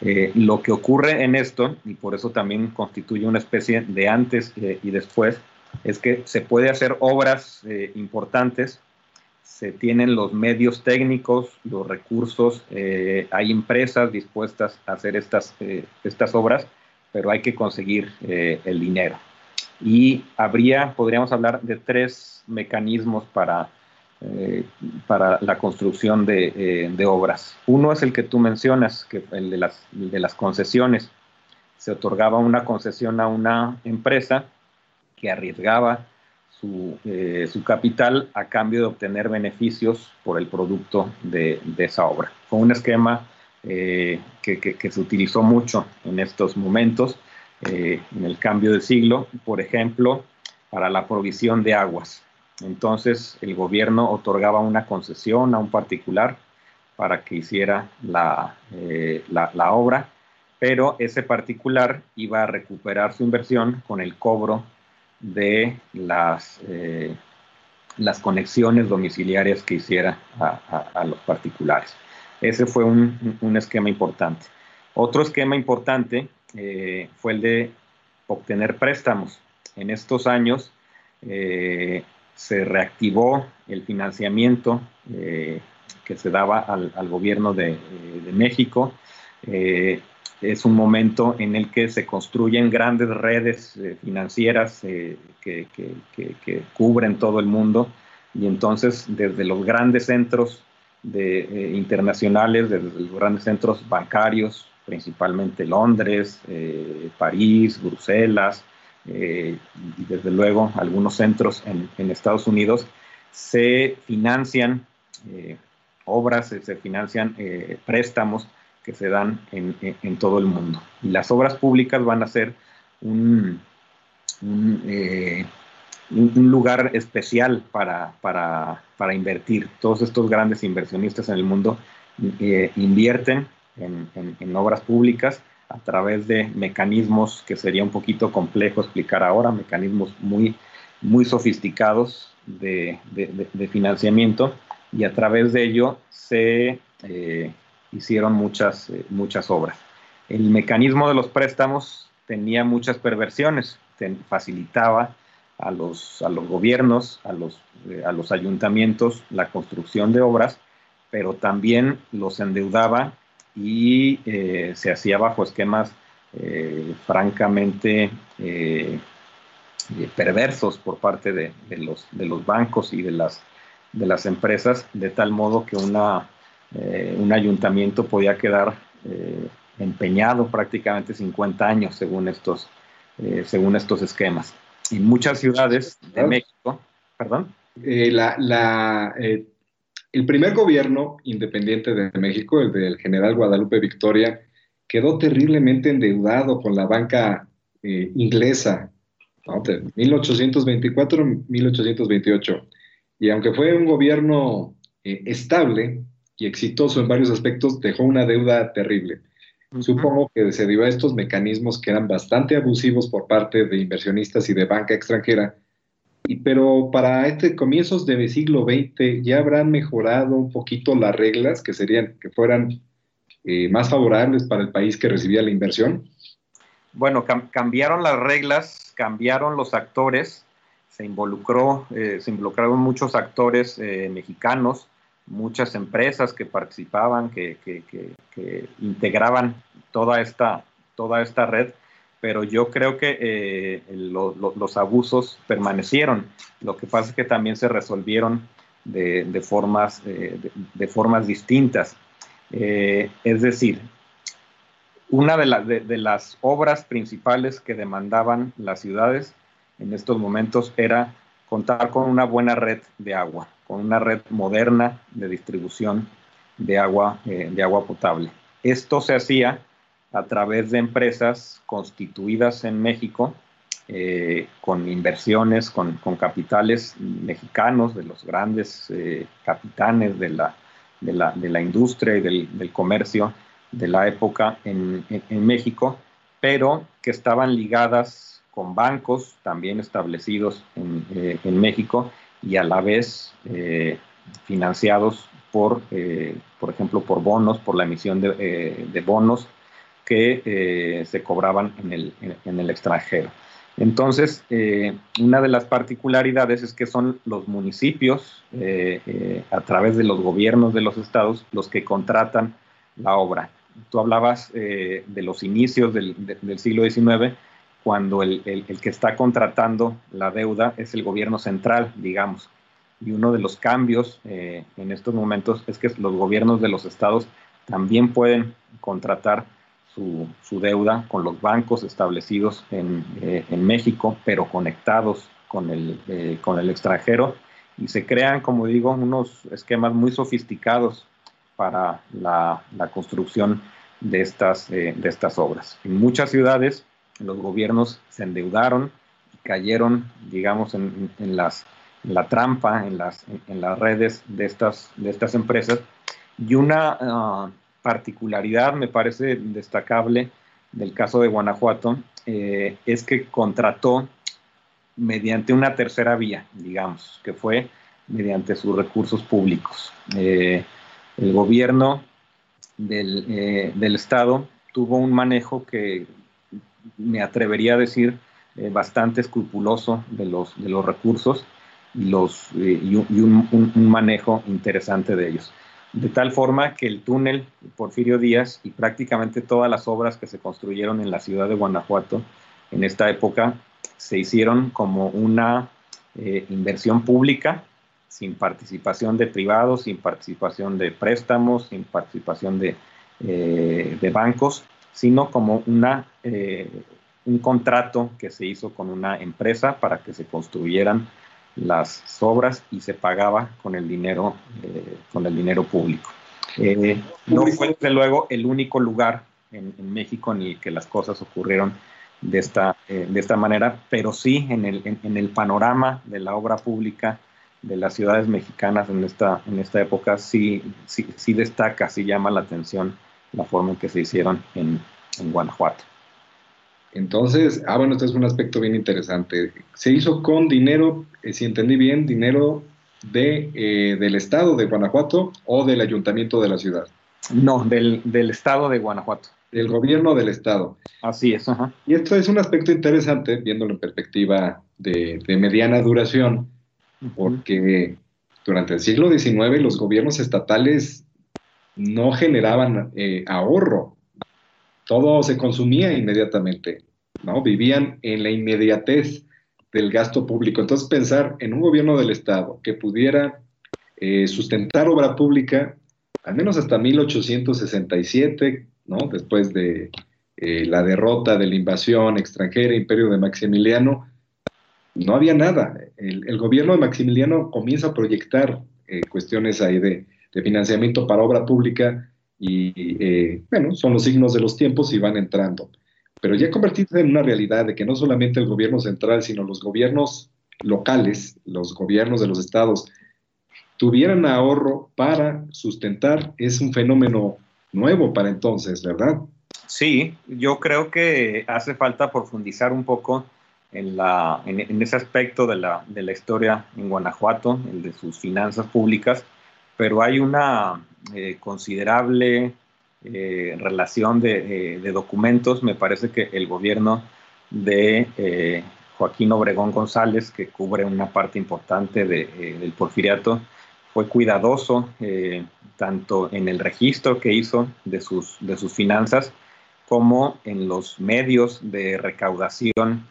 Eh, lo que ocurre en esto, y por eso también constituye una especie de antes eh, y después, es que se puede hacer obras eh, importantes, se tienen los medios técnicos, los recursos, hay empresas dispuestas a hacer estas, estas obras, pero hay que conseguir el dinero. Y habría, podríamos hablar de tres mecanismos para eh, para la construcción de, eh, obras. Uno es el que tú mencionas, que el de las, de las concesiones. Se otorgaba una concesión a una empresa que arriesgaba su, eh, su, capital a cambio de obtener beneficios por el producto de, de esa obra. Fue un esquema que, que, que, se utilizó mucho en estos momentos, en el cambio de siglo, por ejemplo, para la provisión de aguas. Entonces el gobierno otorgaba una concesión a un particular para que hiciera la, eh, obra, pero ese particular iba a recuperar su inversión con el cobro de las, eh, las conexiones domiciliarias que hiciera a, los particulares. Ese fue un, esquema importante. Otro esquema importante eh, fue el de obtener préstamos. En estos años, se reactivó el financiamiento eh, que se daba al, gobierno de, eh, México. Eh, es un momento en el que se construyen grandes redes financieras que, cubren todo el mundo. Y entonces desde los grandes centros de, internacionales, desde los grandes centros bancarios, principalmente Londres, París, Bruselas, eh, y desde luego algunos centros en, Estados Unidos, se financian eh, obras, se financian eh, préstamos que se dan en, todo el mundo. Y las obras públicas van a ser un, un, lugar especial para, para, para, invertir. Todos estos grandes inversionistas en el mundo invierten en obras públicas a través de mecanismos que sería un poquito complejo explicar ahora, mecanismos muy, muy sofisticados de, financiamiento y a través de ello se eh, hicieron muchas, eh, muchas obras. El mecanismo de los préstamos tenía muchas perversiones, facilitaba a los, a los gobiernos, a los, eh, a los ayuntamientos la construcción de obras, pero también los endeudaba y eh, se hacía bajo esquemas francamente perversos por parte de, los, de los bancos y de las, de las empresas, de tal modo que una, un ayuntamiento podía quedar empeñado prácticamente 50 años según estos, según estos esquemas. En muchas ciudades de México, perdón. la, la el primer gobierno independiente de México, el del general Guadalupe Victoria, quedó terriblemente endeudado con la banca eh, inglesa, ¿no? 1824-1828. Y aunque fue un gobierno eh, estable y exitoso en varios aspectos, dejó una deuda terrible. Supongo que se dio a estos mecanismos que eran bastante abusivos por parte de inversionistas y de banca extranjera, pero para este comienzos del siglo XX ya habrán mejorado un poquito las reglas que serían que fueran eh, más favorables para el país que recibía la inversión. Bueno, cambiaron las reglas, cambiaron los actores, se involucró, eh, se involucraron muchos actores eh, mexicanos, muchas empresas que participaban, que, que, que, integraban toda esta, toda esta red pero yo creo que eh, los abusos permanecieron. Lo que pasa es que también se resolvieron de, formas, eh, de, formas distintas. Eh, es decir, una de, de, las obras principales que demandaban las ciudades en estos momentos era contar con una buena red de agua, con una red moderna de distribución de agua, de agua potable. Esto se hacía a través de empresas constituidas en México, eh, con inversiones, con, capitales mexicanos, de los grandes eh, capitanes de la, de, la, industria y del, comercio de la época en, México, pero que estaban ligadas con bancos también establecidos en, eh, México y a la vez financiados por, por ejemplo, por bonos, por la emisión de, de bonos que eh, se cobraban en el, en, el extranjero. Entonces, eh, una de las particularidades es que son los municipios, eh, a través de los gobiernos de los estados, los que contratan la obra. Tú hablabas de los inicios del, del siglo XIX, cuando el, el, que está contratando la deuda es el gobierno central, digamos. Y uno de los cambios en estos momentos es que los gobiernos de los estados también pueden contratar su, deuda con los bancos establecidos en, eh, México, pero conectados con el, eh, con el extranjero, y se crean, como digo, unos esquemas muy sofisticados para la, construcción de estas, eh, de estas obras. En muchas ciudades los gobiernos se endeudaron y cayeron, digamos, en, las, la trampa, en las, en redes de estas, de estas empresas. Y una, ah, particularidad, me parece destacable del caso de Guanajuato, eh, es que contrató mediante una tercera vía, digamos, que fue mediante sus recursos públicos. Eh, el gobierno eh, del, Estado tuvo un manejo que me atrevería a decir bastante escrupuloso de los, de los recursos y, los, y, un manejo interesante de ellos. De tal forma que el túnel Porfirio Díaz y prácticamente todas las obras que se construyeron en la ciudad de Guanajuato en esta época se hicieron como una eh, inversión pública, sin participación de privados, sin participación de préstamos, sin participación de, eh, de bancos, sino como una, eh, un contrato que se hizo con una empresa para que se construyeran las obras y se pagaba con el dinero, eh, con el dinero público. Eh, no fue, desde luego, el único lugar en, México en el que las cosas ocurrieron de esta, eh, de esta manera, pero sí en el, en, el panorama de la obra pública de las ciudades mexicanas en esta, en esta época sí, sí, sí destaca, sí llama la atención la forma en que se hicieron en, en Guanajuato. Entonces, ah, bueno, este es un aspecto bien interesante. Se hizo con dinero, eh, si entendí bien, dinero de, eh, del Estado de Guanajuato o del Ayuntamiento de la ciudad. No, del, Estado de Guanajuato. Del gobierno del Estado. Así es. Ajá. Y esto es un aspecto interesante, viéndolo en perspectiva de, mediana duración, porque durante el siglo XIX los gobiernos estatales no generaban eh, ahorro, todo se consumía inmediatamente, ¿no? Vivían en la inmediatez del gasto público. Entonces, pensar en un gobierno del Estado que pudiera eh, sustentar obra pública, al menos hasta 1867, ¿no? Después de eh, la derrota de la invasión extranjera, imperio de Maximiliano, no había nada. El, gobierno de Maximiliano comienza a proyectar cuestiones ahí de, de financiamiento para obra pública y eh, bueno, son los signos de los tiempos y van entrando. Pero ya convertirse en una realidad de que no solamente el gobierno central, sino los gobiernos locales, los gobiernos de los estados, tuvieran ahorro para sustentar, es un fenómeno nuevo para entonces, ¿verdad? Sí, yo creo que hace falta profundizar un poco en, la, en, ese aspecto de la, de la historia en Guanajuato, el de sus finanzas públicas, pero hay una eh, considerable eh, relación de, documentos. Me parece que el gobierno de eh, Joaquín Obregón González, que cubre una parte importante del porfiriato, fue cuidadoso tanto en el registro que hizo de sus, de sus finanzas como en los medios de recaudación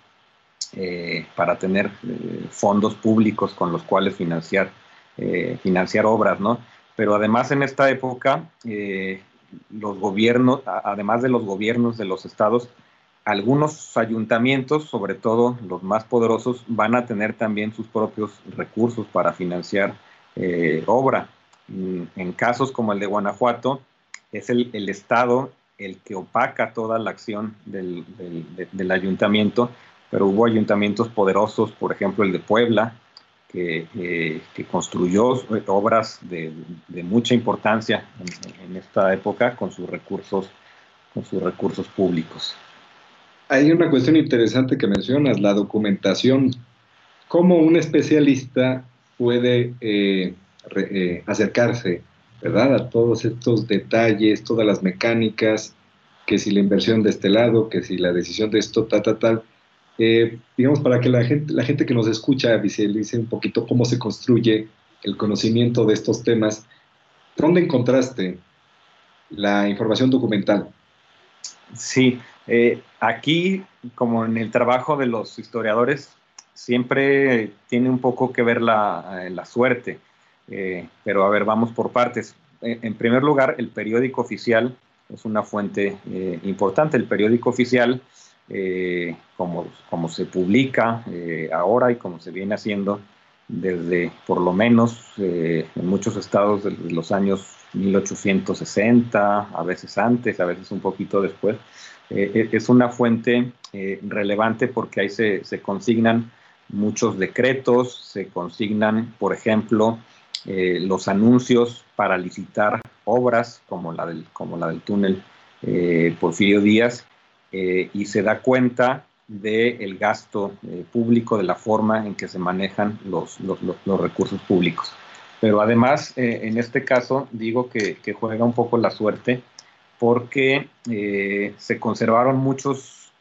eh, para tener eh, fondos públicos con los cuales financiar, eh, financiar obras, ¿no? Pero además en esta época, los gobiernos, además de los gobiernos de los estados, algunos ayuntamientos, sobre todo los más poderosos, van a tener también sus propios recursos para financiar obra. En, casos como el de Guanajuato, es el, Estado el que opaca toda la acción del, del, ayuntamiento, pero hubo ayuntamientos poderosos, por ejemplo el de Puebla, que, eh, que construyó obras de, mucha importancia en, esta época con sus recursos, con sus recursos públicos. Hay una cuestión interesante que mencionas, la documentación. ¿Cómo un especialista puede eh, eh, acercarse ¿verdad? A todos estos detalles, todas las mecánicas, que si la inversión de este lado, que si la decisión de esto, tal, tal, tal. Eh, digamos, para que la gente, la gente que nos escucha visualice un poquito cómo se construye el conocimiento de estos temas, ¿dónde encontraste la información documental? Sí, eh, aquí, como en el trabajo de los historiadores, siempre tiene un poco que ver la, la suerte. Eh, pero a ver, vamos por partes. En, primer lugar, el periódico oficial es una fuente eh, importante. El periódico oficial, eh, como, como, se publica ahora y como se viene haciendo desde por lo menos en muchos estados de los años 1860, a veces antes, a veces un poquito después, es una fuente relevante porque ahí se, se consignan muchos decretos, se consignan, por ejemplo, eh, los anuncios para licitar obras como la del, como la del túnel eh, Porfirio Díaz eh, y se da cuenta del gasto público, de la forma en que se manejan los, los, recursos públicos. Pero además, en este caso, digo que, juega un poco la suerte porque se conservaron muchos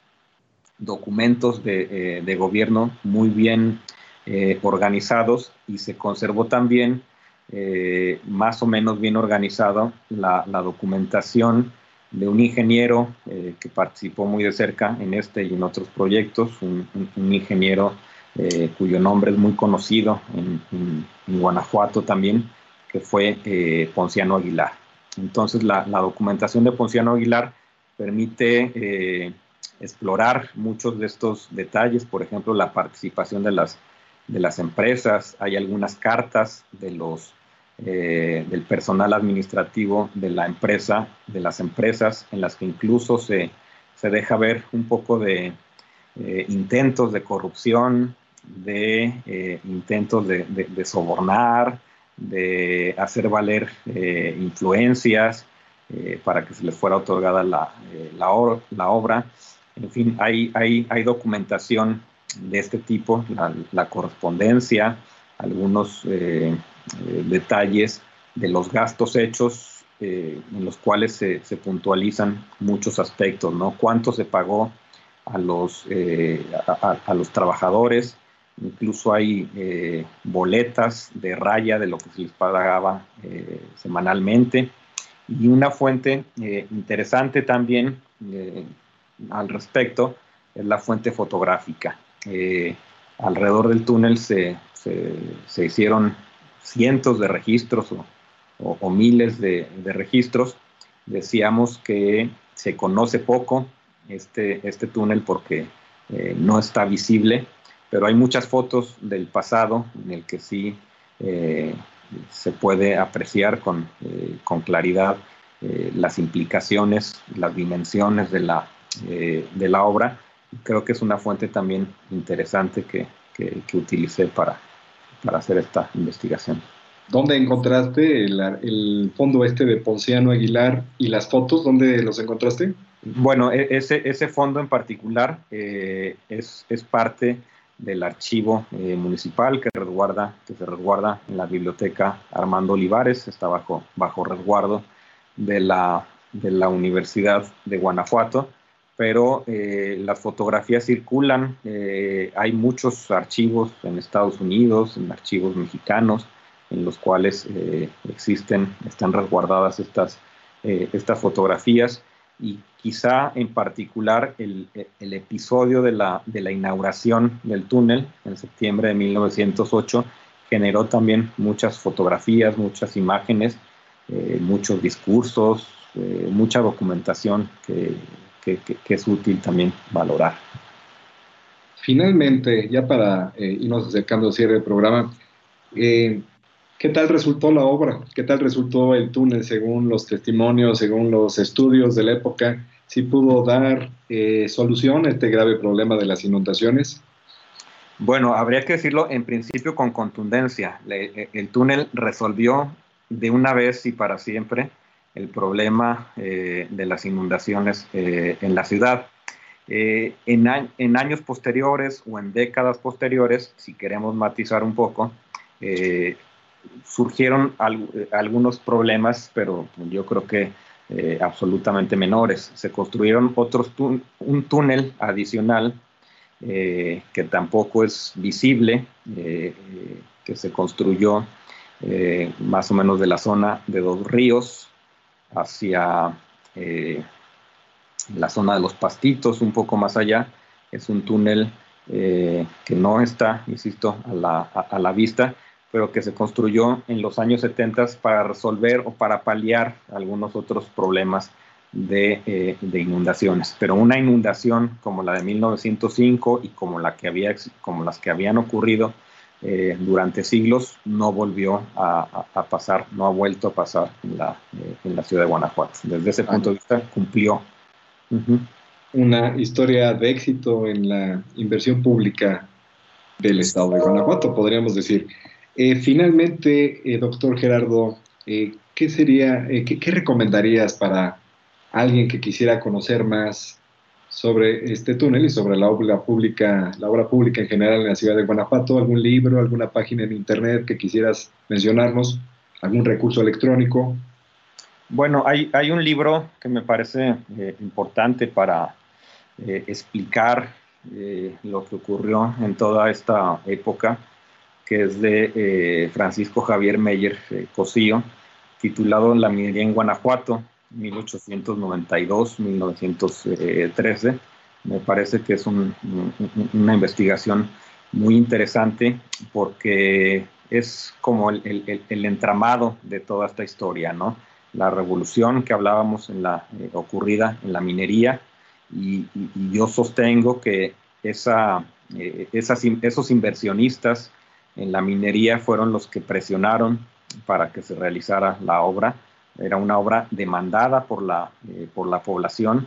documentos de, de gobierno muy bien organizados y se conservó también eh, más o menos bien organizado la, documentación de un ingeniero eh, que participó muy de cerca en este y en otros proyectos, un, ingeniero eh, cuyo nombre es muy conocido en, Guanajuato también, que fue Ponciano Aguilar. Entonces la, documentación de Ponciano Aguilar permite explorar muchos de estos detalles, por ejemplo, la participación de las de las empresas, hay algunas cartas de los, eh, del personal administrativo de la empresa, de las empresas, en las que incluso se, se deja ver un poco de eh, intentos de corrupción, de eh, intentos de, sobornar, de hacer valer influencias para que se les fuera otorgada la, la, obra. En fin, hay, hay, hay documentación de este tipo, la, correspondencia, algunos eh, detalles de los gastos hechos eh, en los cuales se, puntualizan muchos aspectos, ¿no? Cuánto se pagó a los, a, los trabajadores, incluso hay boletas de raya de lo que se les pagaba semanalmente. Y una fuente interesante también al respecto es la fuente fotográfica. Eh, alrededor del túnel se, se, hicieron cientos de registros o, miles de, registros. Decíamos que se conoce poco este, este túnel porque eh, no está visible, pero hay muchas fotos del pasado en el que sí eh, se puede apreciar con, con claridad las implicaciones, las dimensiones de la, de la obra creo que es una fuente también interesante que, que, utilicé para, para hacer esta investigación. ¿Dónde encontraste el, fondo este de Ponciano Aguilar y las fotos? ¿Dónde los encontraste? Bueno, e, ese, ese fondo en particular eh, es, es, parte del archivo eh, municipal que, resguarda, que se resguarda en la biblioteca Armando Olivares, está bajo, bajo resguardo de la, de la Universidad de Guanajuato pero eh, las fotografías circulan, eh, hay muchos archivos en Estados Unidos, en archivos mexicanos, en los cuales eh, existen, están resguardadas estas, estas fotografías. y quizá en particular el, episodio de la, de la, inauguración del túnel en septiembre de 1908 generó también muchas fotografías, muchas imágenes, eh, muchos discursos, eh, mucha documentación que, es útil también valorar. Finalmente, ya para eh, irnos acercando al cierre del programa, ¿Qué tal resultó la obra? ¿Qué tal resultó el túnel según los testimonios, según los estudios de la época? ¿Sí pudo dar eh, solución a este grave problema de las inundaciones? Bueno, habría que decirlo en principio con contundencia. Eh, el túnel resolvió de una vez y para siempre el problema eh, de las inundaciones en la ciudad. en, en, años posteriores o en décadas posteriores, si queremos matizar un poco, surgieron eh, algunos problemas, pero yo creo que eh, absolutamente menores. Se construyeron otros un túnel adicional eh, que tampoco es visible, que se construyó más o menos de la zona de dos ríos hacia la zona de los pastitos, un poco más allá. Es un túnel que no está, insisto, a la, a la vista, pero que se construyó en los años 70 para resolver o para paliar algunos otros problemas eh, de, inundaciones. Pero una inundación como la de 1905 y como, la que había, como las que habían ocurrido eh, durante siglos no volvió a, pasar, no ha vuelto a pasar en la, eh, en la ciudad de Guanajuato. Desde ese punto de vista cumplió. Una historia de éxito en la inversión pública del estado de Guanajuato, podríamos decir. Eh, finalmente, doctor Gerardo, ¿qué sería, qué, recomendarías para alguien que quisiera conocer más sobre este túnel y sobre la obra pública, la obra pública en general en la ciudad de Guanajuato? ¿Algún libro, alguna página en internet que quisieras mencionarnos? ¿Algún recurso electrónico? Bueno, hay, hay un libro que me parece importante para explicar lo que ocurrió en toda esta época que es de eh, Francisco Javier Meyer eh, Cosío, titulado La minería en Guanajuato, 1892-1913. Me parece que es una investigación muy interesante porque es como el, entramado de toda esta historia, ¿no? La revolución que hablábamos en la eh, ocurrida en la minería y, yo sostengo que esa, esas, esos inversionistas en la minería fueron los que presionaron para que se realizara la obra. Era una obra demandada por la, eh, por la población,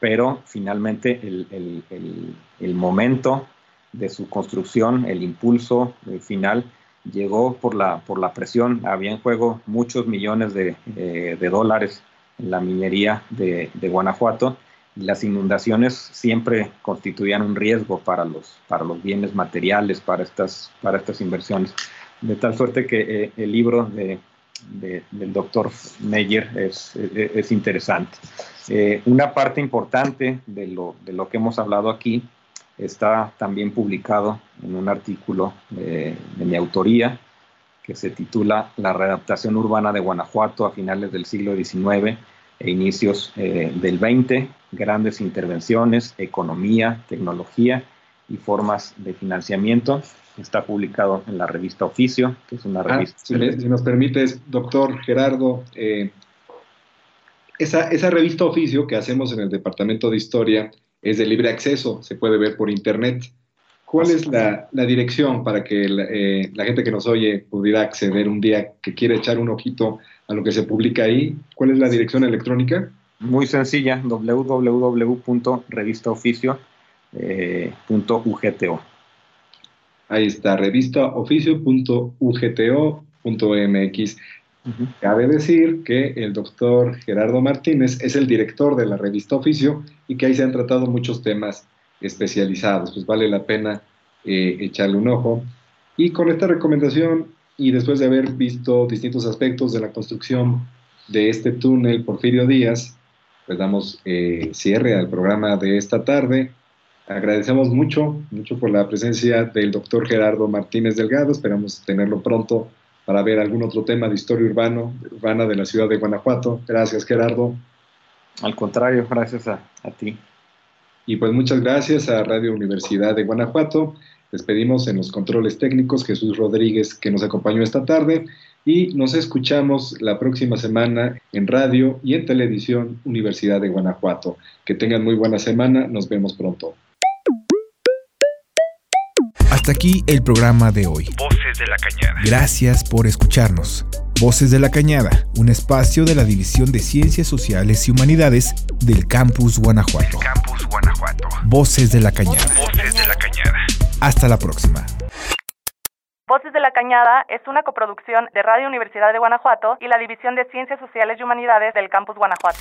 pero finalmente el, momento de su construcción, el impulso eh, final, llegó por la, por la presión. Había en juego muchos millones de, eh, dólares en la minería de, de Guanajuato las inundaciones siempre constituían un riesgo para los, para los bienes materiales, para estas, para estas inversiones. De tal suerte que el libro de, del doctor Meyer es, es, interesante. Eh, una parte importante de lo, de lo, que hemos hablado aquí está también publicado en un artículo de mi autoría que se titula La readaptación urbana de Guanajuato a finales del siglo XIX e inicios eh, del 20, grandes intervenciones, economía, tecnología y formas de financiamiento. Está publicado en la revista Oficio, que es una ah, revista... si, nos permites, doctor Gerardo, eh, esa, esa revista Oficio que hacemos en el Departamento de Historia es de libre acceso, se puede ver por internet. ¿Cuál es la, la dirección para que la, eh, la, gente que nos oye pudiera acceder un día que quiere echar un ojito a lo que se publica ahí. ¿Cuál es la dirección electrónica? Muy sencilla, www.revistaoficio.ugto. Ahí está, revistaoficio.ugto.mx. Cabe decir que el doctor Gerardo Martínez es el director de la revista Oficio y que ahí se han tratado muchos temas especializados. Pues vale la pena eh, echarle un ojo. Y con esta recomendación y después de haber visto distintos aspectos de la construcción de este túnel Porfirio Díaz, pues damos eh, cierre al programa de esta tarde. Agradecemos mucho, mucho por la presencia del doctor Gerardo Martínez Delgado. Esperamos tenerlo pronto para ver algún otro tema de historia urbano, urbana de la ciudad de Guanajuato. Gracias, Gerardo. Al contrario, gracias a, a ti. Y pues muchas gracias a Radio Universidad de Guanajuato. Despedimos en los controles técnicos Jesús Rodríguez, que nos acompañó esta tarde, y nos escuchamos la próxima semana en radio y en televisión Universidad de Guanajuato. Que tengan muy buena semana, nos vemos pronto. Hasta aquí el programa de hoy. Voces de la Cañada. Gracias por escucharnos. Voces de la Cañada, un espacio de la División de Ciencias Sociales y Humanidades del Campus Guanajuato. Campus Guanajuato. Voces de la Cañada. Voces de la Cañada. Hasta la próxima. Voces de la Cañada es una coproducción de Radio Universidad de Guanajuato y la División de Ciencias Sociales y Humanidades del Campus Guanajuato.